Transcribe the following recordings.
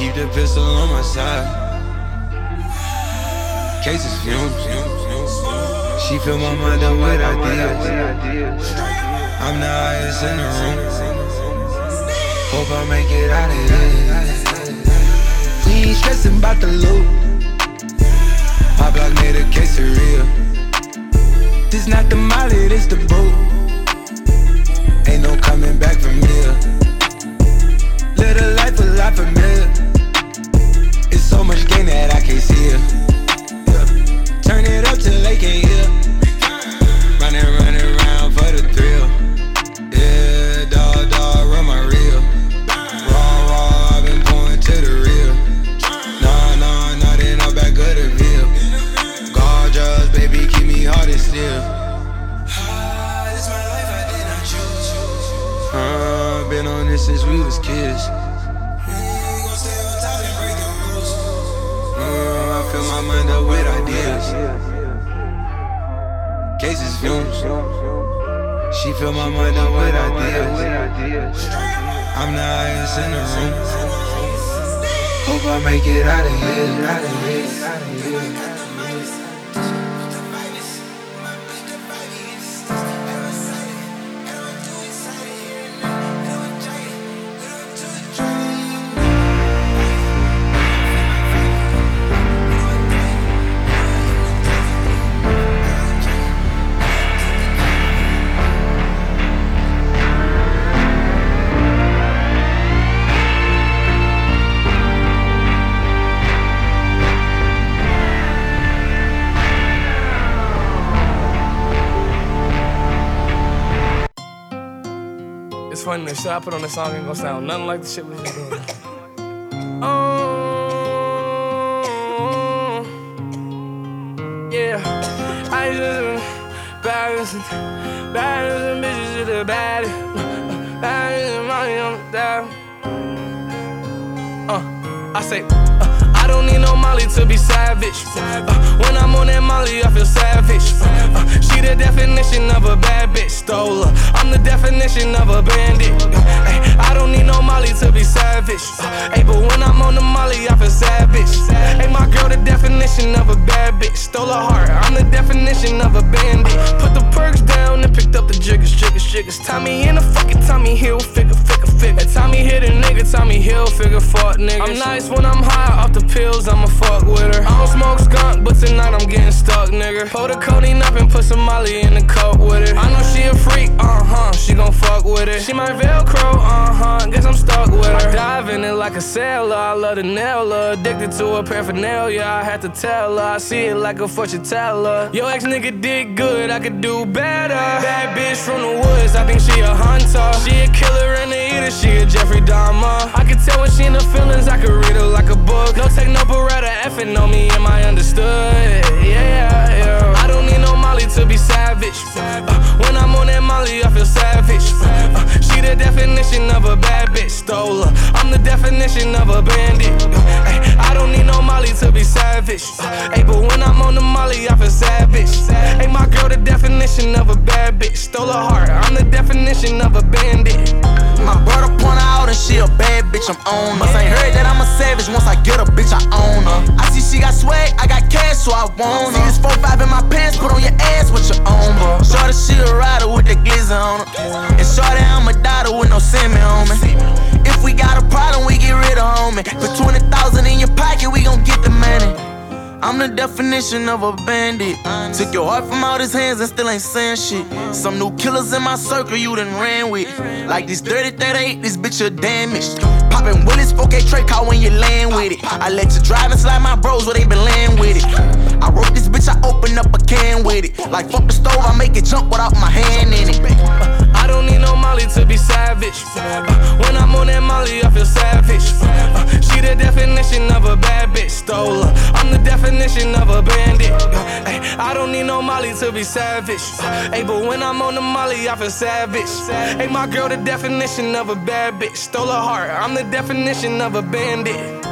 Keep the pistol on my side. Cases fumes. She fill my mind up with ideas. I'm the highest in the room. Hope I make it out of here. We ain't stressing about the loot. My block made a case of real. This not the molly, this the boot. Ain't no coming back from here. Live a life a lot familiar. Funny, the shit I put on this song ain't gonna sound nothing like the shit we just doing. Oh, yeah. I just baddest, baddest bitches to the baddest, baddest money on the dial. Uh, I say, uh, don't need no Molly to be savage. Uh, when I'm on that Molly, I feel savage. Uh, she the definition of a bad bitch, stole her. I'm the definition of a bandit. Uh, ay, I don't need no Molly to be savage. Ay, but when I'm on the Molly, I feel savage. Hey, my girl, the definition of a bad bitch, stole her heart. I'm the definition of a bandit. Put the perks down and picked up the jiggers, jiggers, jiggers. Tommy in the fucking Tommy Hill, figure, figure, figure. Tommy hit a nigga, Tommy Hill, figure, fuck niggas. I'm nice when I'm high off the pills, I'ma fuck with her. I don't smoke skunk, but tonight I'm getting stuck, nigga. Pull the codeine up and put some Molly in the cup with it. I know she a freak, uh huh, she gon' fuck with it. She my Velcro, uh huh, guess I'm stuck with her. I in it like a sailor, I love the nail her. Addicted to her paraphernalia, I had to tell her. I see it like a fortune teller. Yo, ex nigga did good, I could do better. Bad bitch from the woods, I think she a hunter. She a killer and a eater, she a Jeffrey Dahmer. I can tell when she in the feelings, I could read her like a book. No take no beretta, effing on me, am I understood? Yeah, yeah. I don't need no to be savage. Uh, when I'm on that Molly, I feel savage. Uh, she the definition of a bad bitch, stole her. I'm the definition of a bandit. Uh, ay, I don't need no Molly to be savage. Uh, ay, but when I'm on the Molly, I feel savage. Hey, my girl, the definition of a bad bitch, stole her heart. I'm the definition of a bandit. My brother point out and she a bad bitch, I'm on her. Must ain't heard that I'm a savage, once I get a bitch, I own her. I see she got swag, I got cash, so I want her. See this 4-5 in my pants, put on your ass with your own, bro. Shorty, she a rider with the glizzy on her. And shorty, I'm a daughter with no semen on me. If we got a problem, we get rid of homie. Put 20,000 in your pocket, we gon' get the money. I'm the definition of a bandit. Took your heart from out his hands and still ain't saying shit. Some new killers in my circle you done ran with. Like this dirty 38, this bitch a damaged. Poppin' Willis, 4K Trey call when you land with it. I let you drive and slide my bros where they been laying with it. I wrote this bitch, I open up a can with it. Like fuck the stove, I make it jump without my hand in it. I don't need no Molly to be savage. Uh, when I'm on that Molly, I feel savage. Uh, she the definition of a bad bitch, stole her. I'm the definition of a bandit. Uh, ay, I don't need no Molly to be savage. Uh, but when I'm on the Molly, I feel savage. Hey, my girl, the definition of a bad bitch, stole her heart. I'm the definition of a bandit.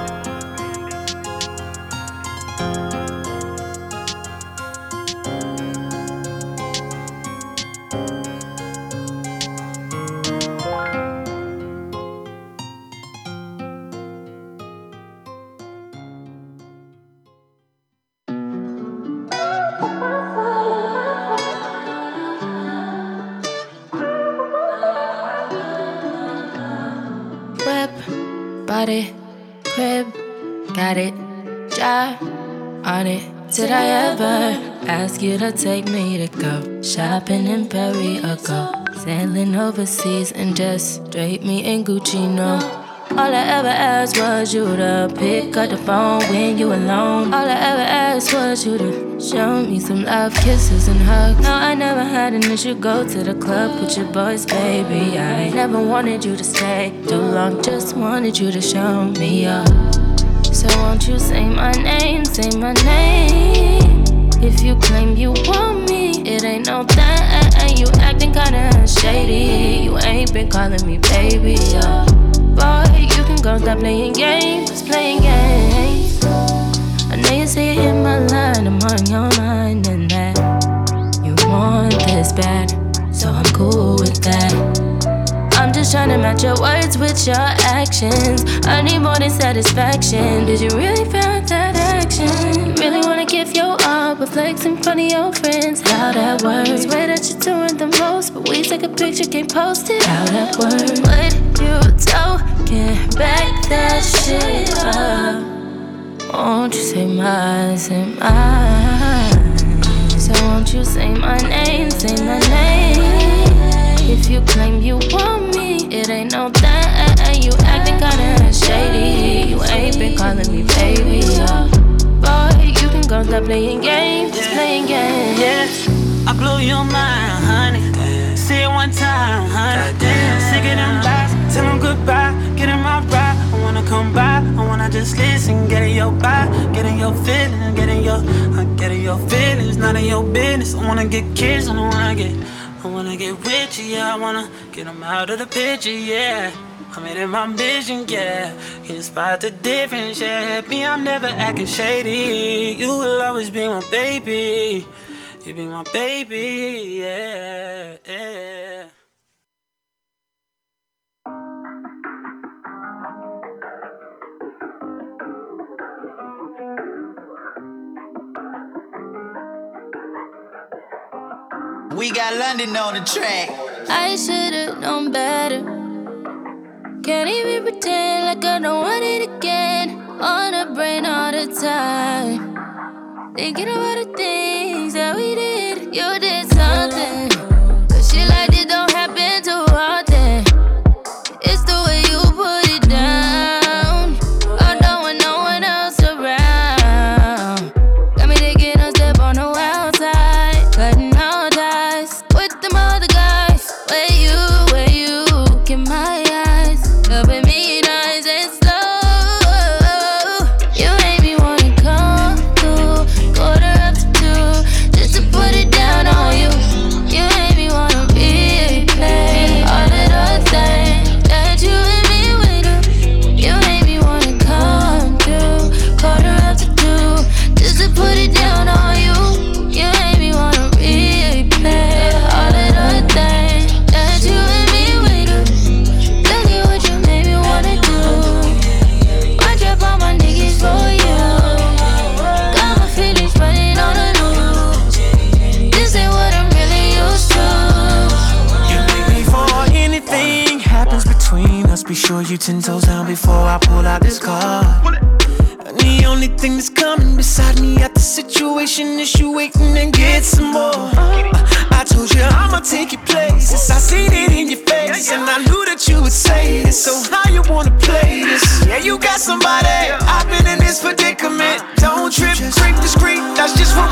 Body, crib, got it, job on it. Did I ever ask you to take me to go shopping in Paris or go sailing overseas and just drape me in Gucci? No. All I ever asked was you to pick up the phone when you alone. All I ever asked was you to show me some love, kisses, and hugs. No, I never had an issue. Go to the club with your boys, baby. I never wanted you to stay too long, just wanted you to show me up. So won't you say my name, say my name? If you claim you want me, it ain't no thing. You acting kinda shady. You ain't been calling me baby, yeah boy, you can go stop playing games, playing games. It in my line, I'm on your mind, and that you want this bad, so I'm cool with that. I'm just trying to match your words with your actions. I need more than satisfaction. Did you really feel that action? Really wanna give your all, but flex in front of your friends. How that works? Swear that you're doing the most, but we take a picture, can't post it. How that works? What you talking? Back that shit up. Won't you say my, say mine? Just listen. Get in your body, get in your feelings, get in your, uh, get in your feelings. None of your business. I wanna get kissed, I wanna get. I wanna get with you, yeah. I wanna get them out of the picture, yeah. I made it my vision, yeah. Spot the difference, yeah? Me, I'm never acting shady. You will always be my baby. You be my baby, yeah, yeah. We got London on the track. I should've known better. Can't even pretend like I don't want it again. On the brain all the time. Thinking about the things So how you wanna play this? Yeah, you got somebody. I've been in this predicament. Don't trip, creep discreet. That's just what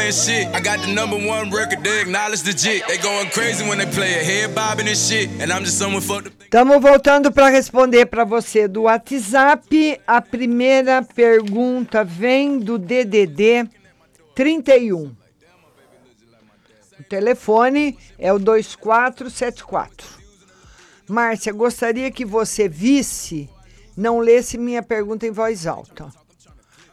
and shit. I got the number one record, they acknowledge the. They going crazy when they play head bobbing and shit. And I'm just someone. Estamos voltando para responder para você do WhatsApp. A primeira pergunta vem do DDD 31. O telefone é o 2474. Márcia, gostaria que você visse, não lesse minha pergunta em voz alta.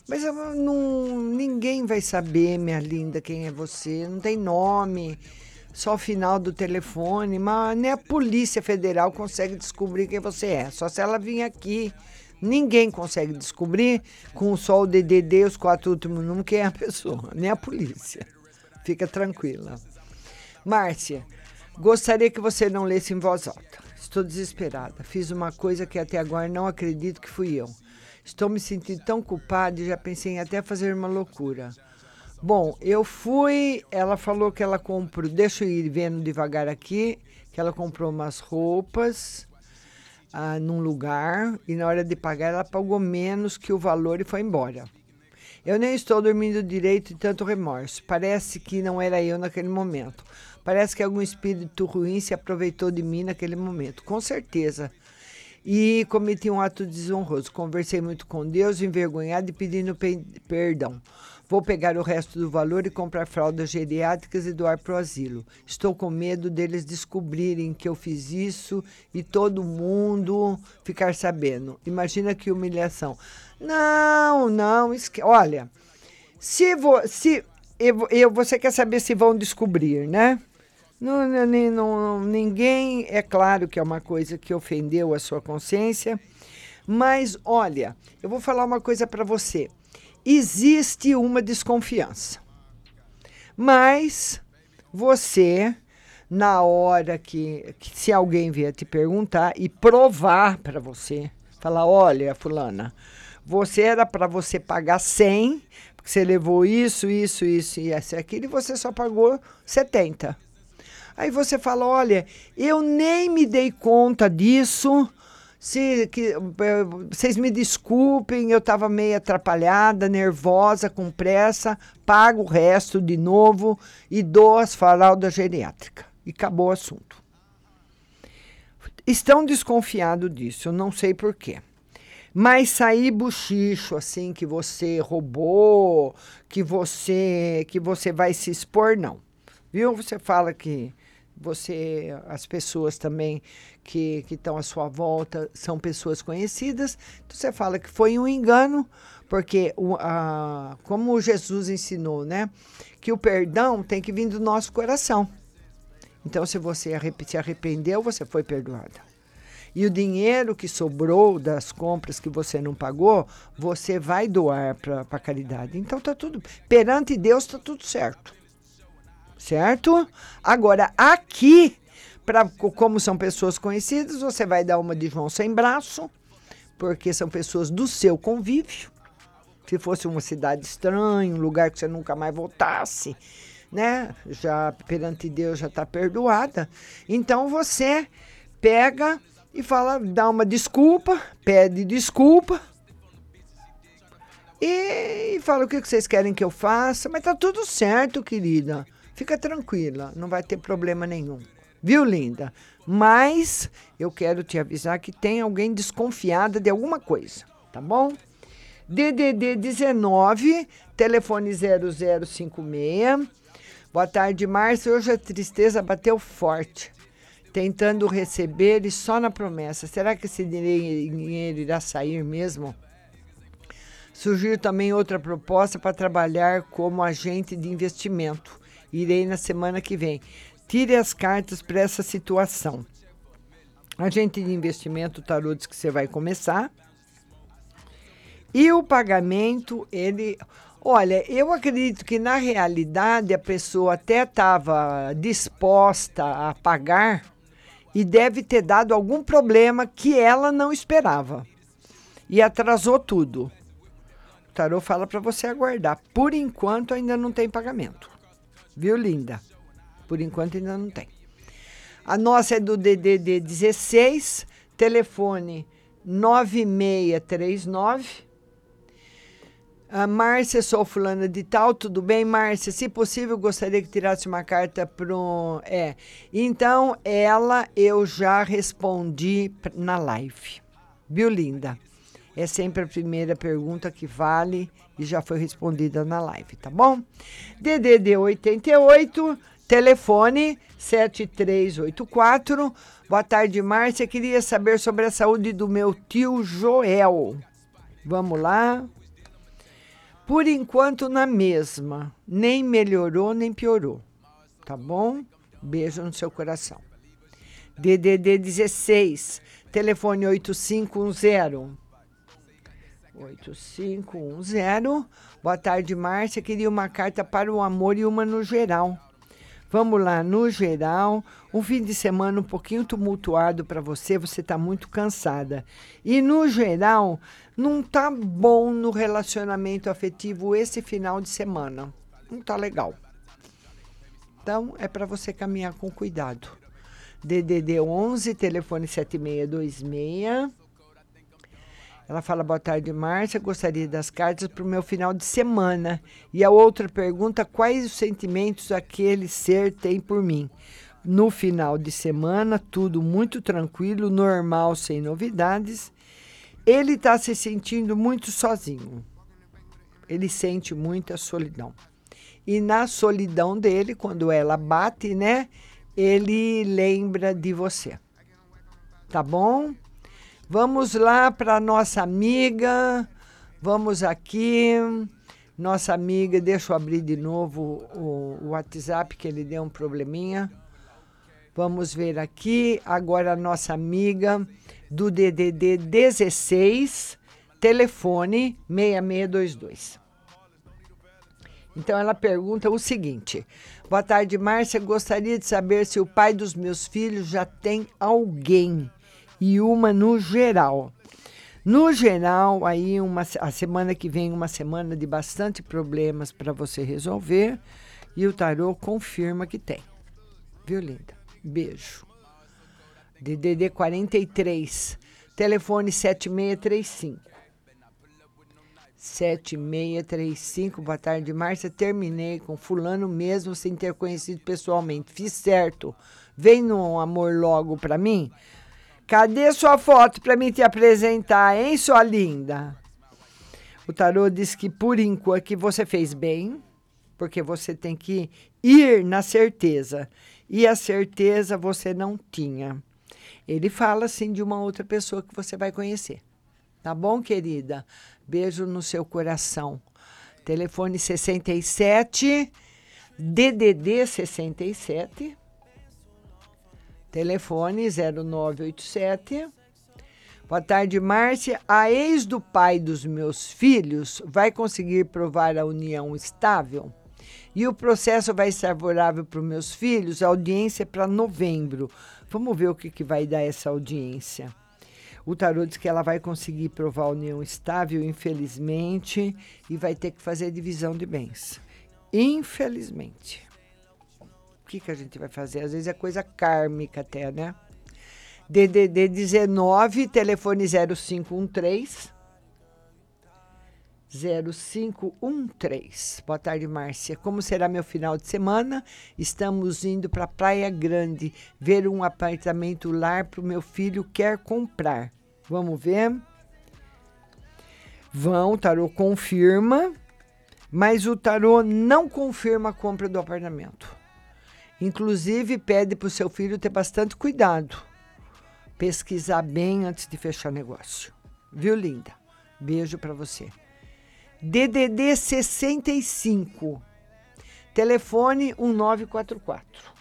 Mas eu não, ninguém vai saber, minha linda, quem é você. Não tem nome, só o final do telefone. Mas nem a Polícia Federal consegue descobrir quem você é. Só se ela vir aqui. Ninguém consegue descobrir com só o DDD, os quatro últimos números, quem é a pessoa. Nem a polícia. Fica tranquila. Márcia, gostaria que você não lesse em voz alta. Estou desesperada. Fiz uma coisa que até agora não acredito que fui eu. Estou me sentindo tão culpada e já pensei em até fazer uma loucura. Bom, eu fui. Ela falou que ela comprou. Deixa eu ir vendo devagar aqui. Que ela comprou umas roupas ah, num lugar e na hora de pagar ela pagou menos que o valor e foi embora. Eu nem estou dormindo direito e tanto remorso. Parece que não era eu naquele momento. Parece que algum espírito ruim se aproveitou de mim naquele momento. Com certeza. E cometi um ato desonroso. Conversei muito com Deus, envergonhado e pedindo pe perdão. Vou pegar o resto do valor e comprar fraldas geriátricas e doar para o asilo. Estou com medo deles descobrirem que eu fiz isso e todo mundo ficar sabendo. Imagina que humilhação. Não, não. Olha, se, vo, se eu, eu, você quer saber se vão descobrir, né? Não, não, não, ninguém, é claro que é uma coisa que ofendeu a sua consciência, mas olha, eu vou falar uma coisa para você. Existe uma desconfiança, mas você, na hora que, que se alguém vier te perguntar e provar para você, falar: olha, Fulana, você era para você pagar 100, porque você levou isso, isso, isso e esse aquilo, e você só pagou 70. Aí você fala: olha, eu nem me dei conta disso. Se, que, eh, vocês me desculpem, eu estava meio atrapalhada, nervosa, com pressa, pago o resto de novo e dou as faraldas geriátricas. E acabou o assunto. Estão desconfiados disso, eu não sei porquê. Mas sair buchicho assim que você roubou, que você que você vai se expor, não. Viu? Você fala que você, as pessoas também que estão à sua volta são pessoas conhecidas. Então você fala que foi um engano, porque o, a, como Jesus ensinou, né? Que o perdão tem que vir do nosso coração. Então, se você se arrependeu, você foi perdoada. E o dinheiro que sobrou das compras que você não pagou, você vai doar para a caridade. Então tá tudo. Perante Deus está tudo certo certo? Agora, aqui, pra, como são pessoas conhecidas, você vai dar uma de João sem braço, porque são pessoas do seu convívio. Se fosse uma cidade estranha, um lugar que você nunca mais voltasse, né? Já perante Deus já está perdoada. Então você pega e fala, dá uma desculpa, pede desculpa. E fala o que vocês querem que eu faça, mas tá tudo certo, querida. Fica tranquila, não vai ter problema nenhum. Viu, linda? Mas eu quero te avisar que tem alguém desconfiada de alguma coisa, tá bom? DDD 19, telefone 0056. Boa tarde, Márcia. Hoje a tristeza bateu forte. Tentando receber e só na promessa. Será que esse dinheiro irá sair mesmo? Surgiu também outra proposta para trabalhar como agente de investimento Irei na semana que vem. Tire as cartas para essa situação. Agente de investimento, o tarô diz que você vai começar. E o pagamento, ele. Olha, eu acredito que na realidade a pessoa até estava disposta a pagar e deve ter dado algum problema que ela não esperava. E atrasou tudo. O tarô fala para você aguardar. Por enquanto ainda não tem pagamento. Viu, linda? Por enquanto ainda não tem. A nossa é do DDD 16, telefone 9639 A Márcia, sou fulana de tal, tudo bem, Márcia? Se possível, gostaria que tirasse uma carta pro. É. Então, ela eu já respondi na live. Viu, linda? É sempre a primeira pergunta que vale e já foi respondida na live, tá bom? DDD 88, telefone 7384. Boa tarde, Márcia. Queria saber sobre a saúde do meu tio Joel. Vamos lá. Por enquanto, na mesma. Nem melhorou, nem piorou. Tá bom? Beijo no seu coração. DDD 16, telefone 8510. 8510. Boa tarde, Márcia. Queria uma carta para o amor e uma no geral. Vamos lá, no geral, um fim de semana um pouquinho tumultuado para você, você está muito cansada. E no geral, não tá bom no relacionamento afetivo esse final de semana. Não tá legal. Então, é para você caminhar com cuidado. DDD 11, telefone 7626. Ela fala: Boa tarde, Márcia. Gostaria das cartas para o meu final de semana. E a outra pergunta: Quais os sentimentos aquele ser tem por mim? No final de semana, tudo muito tranquilo, normal, sem novidades. Ele está se sentindo muito sozinho. Ele sente muita solidão. E na solidão dele, quando ela bate, né? Ele lembra de você. Tá bom? Vamos lá para nossa amiga. Vamos aqui. Nossa amiga, deixa eu abrir de novo o, o WhatsApp, que ele deu um probleminha. Vamos ver aqui. Agora a nossa amiga do DDD 16, telefone 6622. Então ela pergunta o seguinte: Boa tarde, Márcia. Gostaria de saber se o pai dos meus filhos já tem alguém e uma no geral. No geral, aí uma, a semana que vem uma semana de bastante problemas para você resolver e o tarô confirma que tem. Viu, linda? Beijo. DDD 43, telefone 7635. 7635, boa tarde, Márcia. Terminei com fulano mesmo sem ter conhecido pessoalmente. Fiz certo. Vem no amor logo para mim. Cadê sua foto para mim te apresentar, hein, sua linda? O tarô diz que por enquanto que você fez bem, porque você tem que ir na certeza. E a certeza você não tinha. Ele fala assim de uma outra pessoa que você vai conhecer. Tá bom, querida? Beijo no seu coração. Telefone 67 DDD 67 Telefone 0987. Boa tarde, Márcia. A ex do pai dos meus filhos vai conseguir provar a união estável? E o processo vai ser favorável para os meus filhos? A audiência é para novembro. Vamos ver o que, que vai dar essa audiência. O tarô diz que ela vai conseguir provar a união estável, infelizmente, e vai ter que fazer divisão de bens. Infelizmente que, que a gente vai fazer? Às vezes é coisa kármica até, né? DDD 19, telefone 0513. 0513. Boa tarde, Márcia. Como será meu final de semana? Estamos indo para Praia Grande ver um apartamento lar para o meu filho quer comprar. Vamos ver? Vão, tarô confirma, mas o tarô não confirma a compra do apartamento. Inclusive, pede para o seu filho ter bastante cuidado. Pesquisar bem antes de fechar negócio. Viu, linda? Beijo para você. DDD 65. Telefone 1944.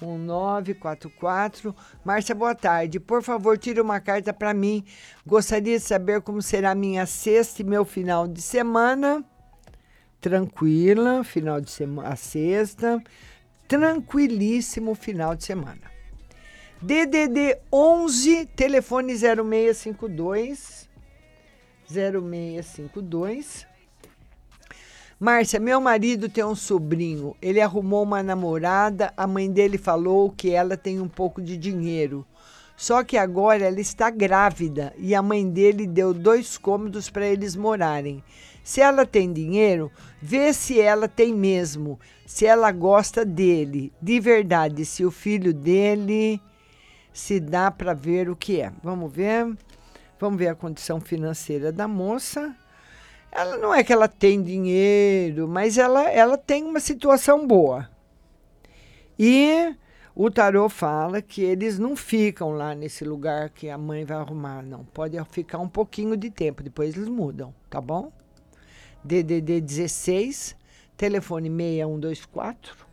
1944. Márcia, boa tarde. Por favor, tire uma carta para mim. Gostaria de saber como será minha sexta e meu final de semana. Tranquila, final de semana, a sexta tranquilíssimo final de semana. DDD 11, telefone 0652 0652. Márcia, meu marido tem um sobrinho. Ele arrumou uma namorada. A mãe dele falou que ela tem um pouco de dinheiro. Só que agora ela está grávida e a mãe dele deu dois cômodos para eles morarem. Se ela tem dinheiro, vê se ela tem mesmo, se ela gosta dele, de verdade, se o filho dele se dá para ver o que é. Vamos ver. Vamos ver a condição financeira da moça. Ela não é que ela tem dinheiro, mas ela, ela tem uma situação boa. E o tarô fala que eles não ficam lá nesse lugar que a mãe vai arrumar, não. Pode ficar um pouquinho de tempo, depois eles mudam, tá bom? DDD 16, telefone 6124.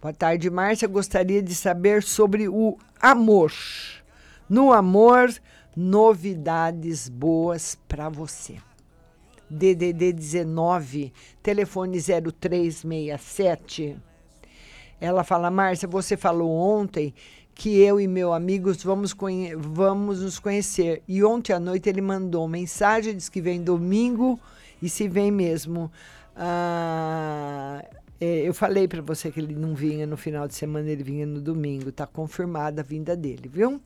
Boa tarde, Márcia. Gostaria de saber sobre o amor. No amor, novidades boas para você. DDD 19, telefone 0367. Ela fala: Márcia, você falou ontem que eu e meu amigos vamos, vamos nos conhecer. E ontem à noite ele mandou mensagem, diz que vem domingo e se vem mesmo. Ah, é, eu falei para você que ele não vinha no final de semana, ele vinha no domingo. Está confirmada a vinda dele, viu?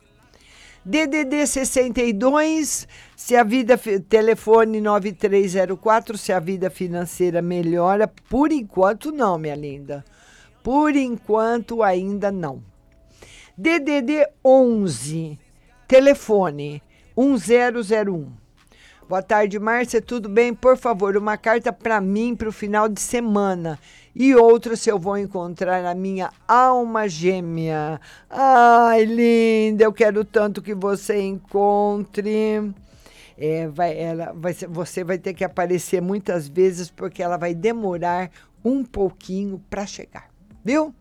DDD 62, se a vida telefone 9304, se a vida financeira melhora, por enquanto não, minha linda. Por enquanto ainda não. DDD 11, telefone 1001. Boa tarde, Márcia, tudo bem? Por favor, uma carta para mim para o final de semana e outra se eu vou encontrar a minha alma gêmea. Ai, linda, eu quero tanto que você encontre. É, vai, ela, vai, você vai ter que aparecer muitas vezes porque ela vai demorar um pouquinho para chegar, viu?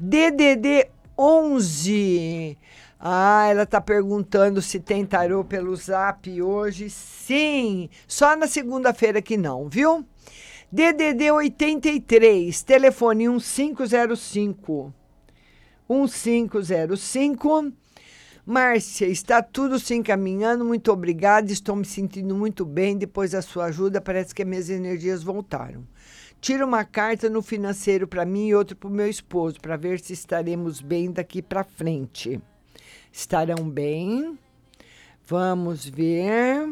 DDD 11. Ah, ela está perguntando se tem tarô pelo zap hoje. Sim, só na segunda-feira que não, viu? DDD 83, telefone 1505. 1505. Márcia, está tudo se encaminhando. Muito obrigada. Estou me sentindo muito bem depois da sua ajuda. Parece que as minhas energias voltaram. Tira uma carta no financeiro para mim e outra para o meu esposo, para ver se estaremos bem daqui para frente. Estarão bem. Vamos ver.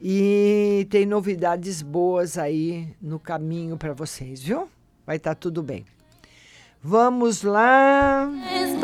E tem novidades boas aí no caminho para vocês, viu? Vai estar tá tudo bem. Vamos lá. It's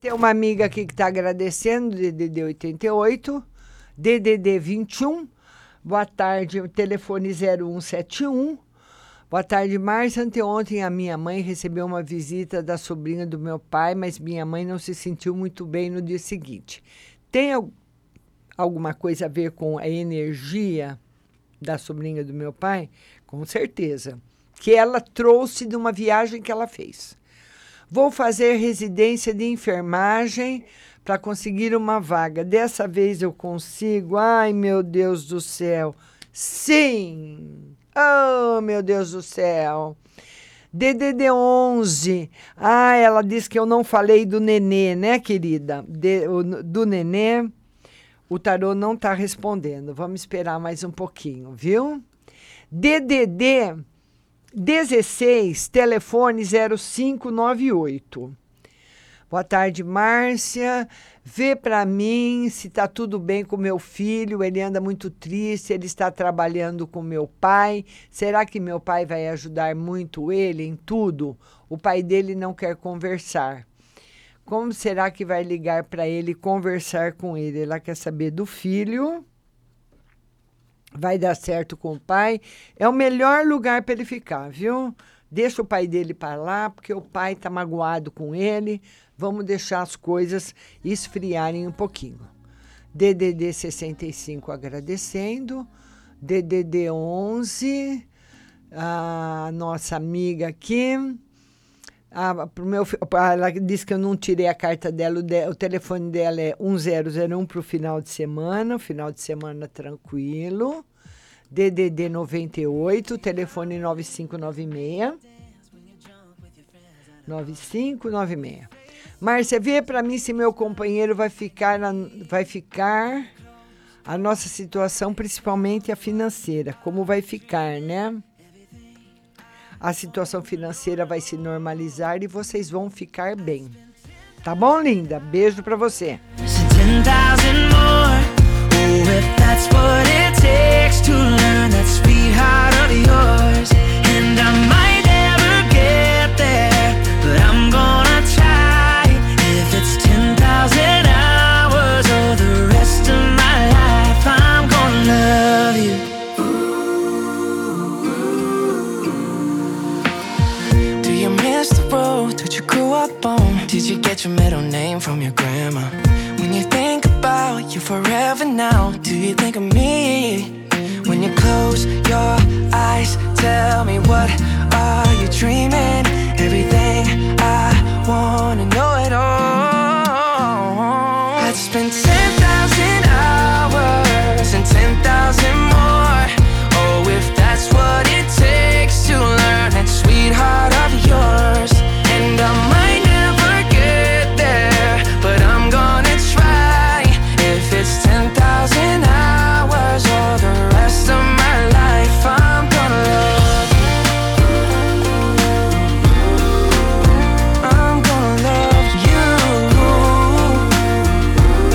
Tem uma amiga aqui que está agradecendo, DDD 88, DDD 21. Boa tarde, telefone 0171. Boa tarde, Márcia. Anteontem a minha mãe recebeu uma visita da sobrinha do meu pai, mas minha mãe não se sentiu muito bem no dia seguinte. Tem alguma coisa a ver com a energia da sobrinha do meu pai? Com certeza. Que ela trouxe de uma viagem que ela fez. Vou fazer residência de enfermagem para conseguir uma vaga. Dessa vez eu consigo. Ai, meu Deus do céu. Sim! Oh, meu Deus do céu. DDD 11. Ah, ela disse que eu não falei do nenê, né, querida? De, o, do nenê. O tarô não está respondendo. Vamos esperar mais um pouquinho, viu? DDD 16, telefone 0598. Boa tarde, Márcia. Vê para mim se está tudo bem com meu filho. Ele anda muito triste, ele está trabalhando com meu pai. Será que meu pai vai ajudar muito ele em tudo? O pai dele não quer conversar. Como será que vai ligar para ele conversar com ele? Ela quer saber do filho vai dar certo com o pai. É o melhor lugar para ele ficar, viu? Deixa o pai dele para lá, porque o pai está magoado com ele. Vamos deixar as coisas esfriarem um pouquinho. DDD 65 agradecendo. DDD 11, a nossa amiga aqui. A, pro meu, ela disse que eu não tirei a carta dela, o, de, o telefone dela é 1001 para o final de semana, final de semana tranquilo. DDD 98, telefone 9596. 9596. Márcia, vê para mim se meu companheiro vai ficar, na, vai ficar a nossa situação, principalmente a financeira, como vai ficar, né? A situação financeira vai se normalizar e vocês vão ficar bem. Tá bom, linda? Beijo para você. Miss the road that you grew up on? Did you get your middle name from your grandma? When you think about you forever now, do you think of me? When you close your eyes, tell me what are you dreaming? Everything I wanna know it all. I'd spend 10